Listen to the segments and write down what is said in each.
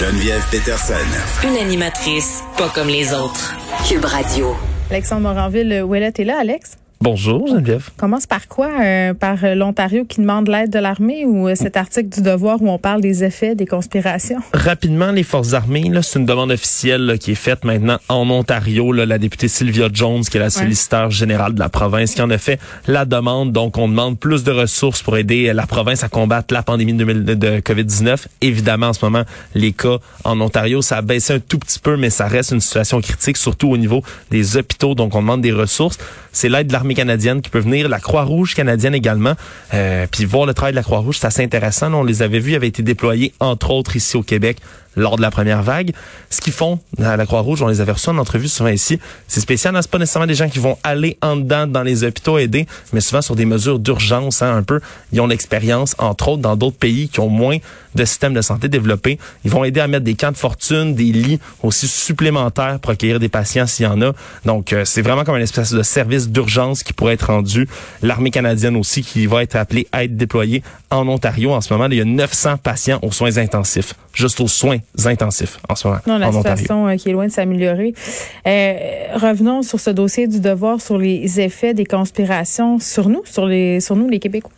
Geneviève Peterson. Une animatrice pas comme les autres. Cube Radio. Alexandre Moranville, Ouellet est là, Alex? Bonjour Geneviève. Commence par quoi? Euh, par l'Ontario qui demande l'aide de l'armée ou euh, cet article du Devoir où on parle des effets des conspirations? Rapidement, les forces armées, là, c'est une demande officielle là, qui est faite maintenant en Ontario. Là, la députée Sylvia Jones, qui est la solliciteur générale de la province, qui en a fait la demande. Donc, on demande plus de ressources pour aider la province à combattre la pandémie de, de COVID-19. Évidemment, en ce moment, les cas en Ontario, ça a baissé un tout petit peu, mais ça reste une situation critique, surtout au niveau des hôpitaux. Donc, on demande des ressources. C'est l'aide de l'armée canadienne qui peut venir, la Croix-Rouge canadienne également. Euh, puis voir le travail de la Croix-Rouge, c'est assez intéressant. on les avait vus, ils avaient été déployés entre autres ici au Québec lors de la première vague. Ce qu'ils font à la Croix-Rouge, on les avait reçus en entrevue souvent ici. C'est spécial, hein? c'est pas nécessairement des gens qui vont aller en dedans dans les hôpitaux aider, mais souvent sur des mesures d'urgence, hein, un peu. Ils ont l'expérience, entre autres, dans d'autres pays qui ont moins de systèmes de santé développés. Ils vont aider à mettre des camps de fortune, des lits aussi supplémentaires pour accueillir des patients s'il y en a. Donc, euh, c'est vraiment comme une espèce de service d'urgence qui pourrait être rendu. L'armée canadienne aussi qui va être appelée à être déployée en Ontario en ce moment. Il y a 900 patients aux soins intensifs, juste aux soins intensifs en ce moment. Non, la situation euh, qui est loin de s'améliorer. Euh, revenons sur ce dossier du devoir sur les effets des conspirations sur nous, sur les, sur nous les Québécois.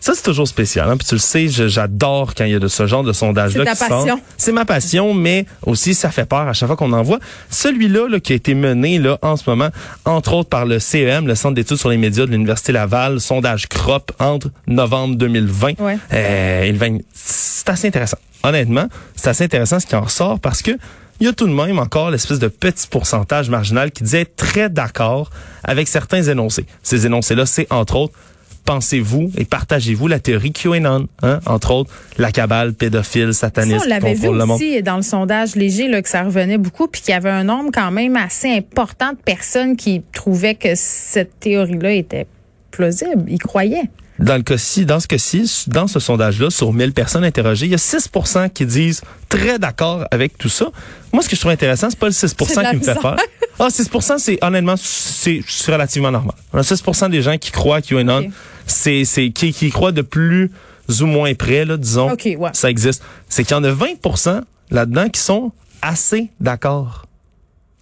Ça, c'est toujours spécial. Hein? Puis tu le sais, j'adore quand il y a de ce genre de sondage-là. C'est ta passion. C'est ma passion, mais aussi ça fait peur à chaque fois qu'on en voit. Celui-là là, qui a été mené là en ce moment, entre autres par le CEM, le Centre d'études sur les médias de l'Université Laval, sondage CROP entre novembre 2020 euh, et le 20. C'est assez intéressant. Honnêtement, c'est assez intéressant ce qui en ressort parce que il y a tout de même encore l'espèce de petit pourcentage marginal qui disait être très d'accord avec certains énoncés. Ces énoncés-là, c'est entre autres pensez-vous et partagez-vous la théorie QAnon, hein? entre autres la cabale pédophile sataniste. Ça, on l'avait vu aussi dans le sondage léger là, que ça revenait beaucoup, puis qu'il y avait un nombre quand même assez important de personnes qui trouvaient que cette théorie-là était plausible, ils croyaient. Dans le cas-ci, dans ce cas-ci, dans ce sondage-là, sur 1000 personnes interrogées, il y a 6% qui disent très d'accord avec tout ça. Moi, ce que je trouve intéressant, c'est pas le 6% qui me fait peur. Ah, 6% c'est honnêtement, c'est relativement normal. 6% des gens qui croient qu'il y a une okay. c'est c'est qui, qui croient de plus ou moins près, là, disons, ça existe. C'est qu'il y en a 20% là-dedans qui sont assez d'accord.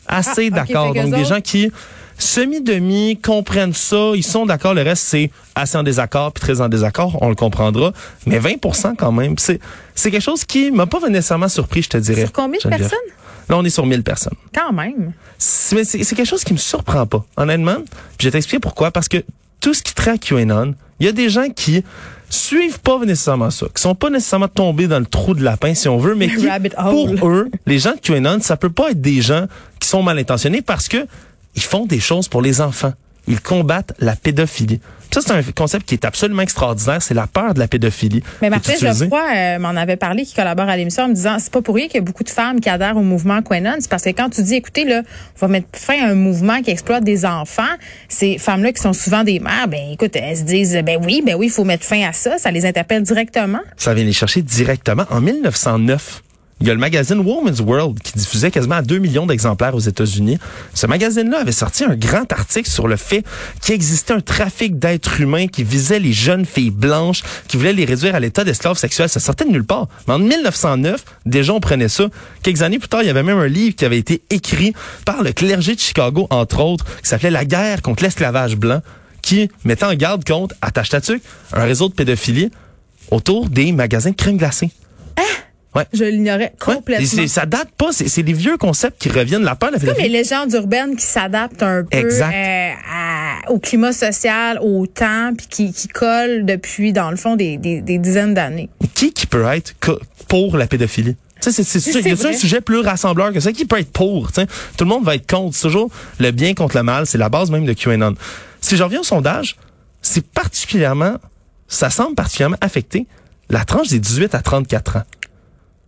Assez ah, d'accord. Donc, des gens qui semi-demi comprennent ça, ils sont d'accord, le reste c'est assez en désaccord puis très en désaccord, on le comprendra, mais 20% quand même, c'est c'est quelque chose qui m'a pas nécessairement surpris, je te dirais. Sur combien de personnes? Là, on est sur 1000 personnes. Quand même. C'est quelque chose qui me surprend pas, honnêtement. Puis je vais t'expliquer pourquoi parce que tout ce qui traque QAnon, il y a des gens qui suivent pas nécessairement ça, qui sont pas nécessairement tombés dans le trou de lapin si on veut, mais qui pour eux, les gens de QAnon, ça peut pas être des gens qui sont mal intentionnés parce que ils font des choses pour les enfants. Ils combattent la pédophilie. Ça, c'est un concept qui est absolument extraordinaire. C'est la peur de la pédophilie. Mais Martin Geoffroy euh, m'en avait parlé, qui collabore à l'émission, en me disant, c'est pas pour rien qu'il y a beaucoup de femmes qui adhèrent au mouvement Quenon. C'est parce que quand tu dis, écoutez, là, on va mettre fin à un mouvement qui exploite des enfants, ces femmes-là qui sont souvent des mères, ben, écoute, elles se disent, ben oui, ben oui, il faut mettre fin à ça. Ça les interpelle directement. Ça vient les chercher directement. En 1909, il y a le magazine Woman's World qui diffusait quasiment à 2 millions d'exemplaires aux États-Unis. Ce magazine-là avait sorti un grand article sur le fait qu'il existait un trafic d'êtres humains qui visait les jeunes filles blanches, qui voulait les réduire à l'état d'esclaves sexuels. Ça sortait de nulle part. Mais en 1909, déjà on prenait ça. Quelques années plus tard, il y avait même un livre qui avait été écrit par le clergé de Chicago, entre autres, qui s'appelait La guerre contre l'esclavage blanc, qui mettait en garde contre, attache un réseau de pédophilie autour des magasins de crème glacée. Je l'ignorais complètement. ça date pas, c'est des vieux concepts qui reviennent. La peur, la comme les légendes urbaines qui s'adaptent un peu euh, au climat social, au temps, puis qui, qui collent depuis, dans le fond, des, des, des dizaines d'années. Qui qui peut être pour la pédophilie? C'est un sujet plus rassembleur que ça. Qui peut être pour? Tout le monde va être contre. C'est toujours le bien contre le mal. C'est la base même de QAnon. Si je reviens au sondage, c'est particulièrement, ça semble particulièrement affecter la tranche des 18 à 34 ans.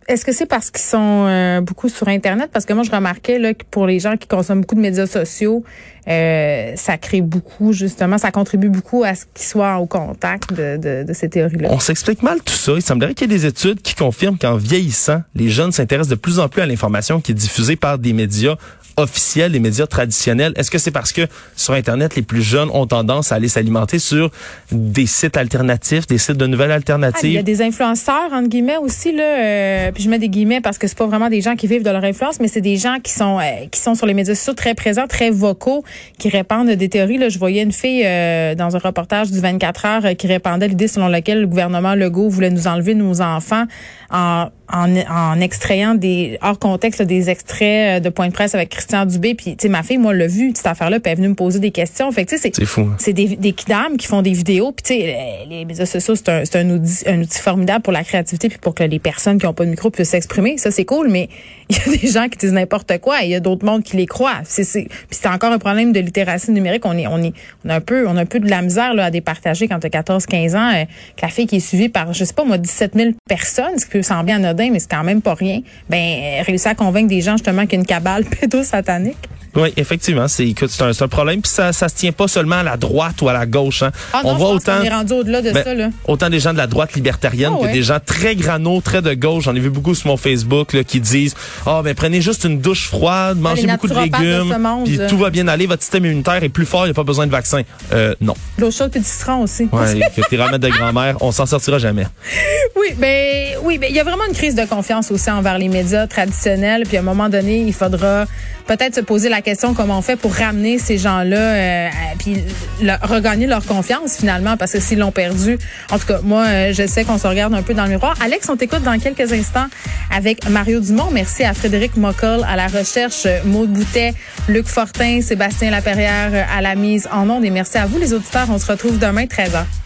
Est-ce que c'est parce qu'ils sont euh, beaucoup sur Internet? Parce que moi, je remarquais là, que pour les gens qui consomment beaucoup de médias sociaux, euh, ça crée beaucoup, justement, ça contribue beaucoup à ce qu'ils soient au contact de, de, de ces théories-là. On s'explique mal tout ça. Il semblerait qu'il y ait des études qui confirment qu'en vieillissant, les jeunes s'intéressent de plus en plus à l'information qui est diffusée par des médias officiels, les médias traditionnels? Est-ce que c'est parce que sur Internet, les plus jeunes ont tendance à aller s'alimenter sur des sites alternatifs, des sites de nouvelles alternatives? Ah, il y a des influenceurs, entre guillemets, aussi, là. Euh, puis je mets des guillemets parce que c'est pas vraiment des gens qui vivent de leur influence, mais c'est des gens qui sont, euh, qui sont sur les médias sociaux très présents, très vocaux, qui répandent des théories. Là, je voyais une fille euh, dans un reportage du 24 heures qui répandait l'idée selon laquelle le gouvernement Legault voulait nous enlever nos enfants en en, en extrayant des hors contexte des extraits euh, de points de presse avec Christian Dubé. Puis tu sais ma fille moi l'a vu cette affaire là puis elle est venue me poser des questions. Fait tu sais c'est fou hein. c'est des des dames qui font des vidéos. Puis tu sais les médias sociaux c'est un c'est un outil un outil formidable pour la créativité puis pour que les personnes qui ont pas de micro puissent s'exprimer. Ça c'est cool mais il y a des gens qui disent n'importe quoi il y a d'autres mondes qui les croient. C'est c'est puis c'est encore un problème de littératie numérique. On est on est on a un peu on a un peu de la misère là à départager quand tu as 14 15 ans euh, que la fille qui est suivie par je sais pas moi 17 000 personnes ce qui peut sembler anodin mais c'est quand même pas rien, ben réussir à convaincre des gens justement qu'il y a une cabale pédosatanique. Oui, effectivement, c'est c'est un, problème puis ça ça se tient pas seulement à la droite ou à la gauche hein. Ah on voit autant est rendu au-delà de ben, ça là. Autant des gens de la droite libértarienne ah que des gens très grano, très de gauche, j'en ai vu beaucoup sur mon Facebook là, qui disent "Ah oh, ben prenez juste une douche froide, ah, mangez beaucoup de légumes, puis tout va bien aller, votre système immunitaire est plus fort, il n'y a pas besoin de vaccin." Euh non. L'eau chaude puis du citron aussi. Ouais, que tes remèdes de grand-mère, on s'en sortira jamais. Oui, ben oui, ben il y a vraiment une crise de confiance aussi envers les médias traditionnels, puis à un moment donné, il faudra peut-être se poser la question comment on fait pour ramener ces gens-là euh, puis regagner leur confiance finalement parce que s'ils l'ont perdu. En tout cas, moi, euh, je sais qu'on se regarde un peu dans le miroir. Alex, on t'écoute dans quelques instants avec Mario Dumont. Merci à Frédéric Mockel à la recherche, Maude Boutet, Luc Fortin, Sébastien Laperrière à la mise en onde et merci à vous les auditeurs. On se retrouve demain 13h.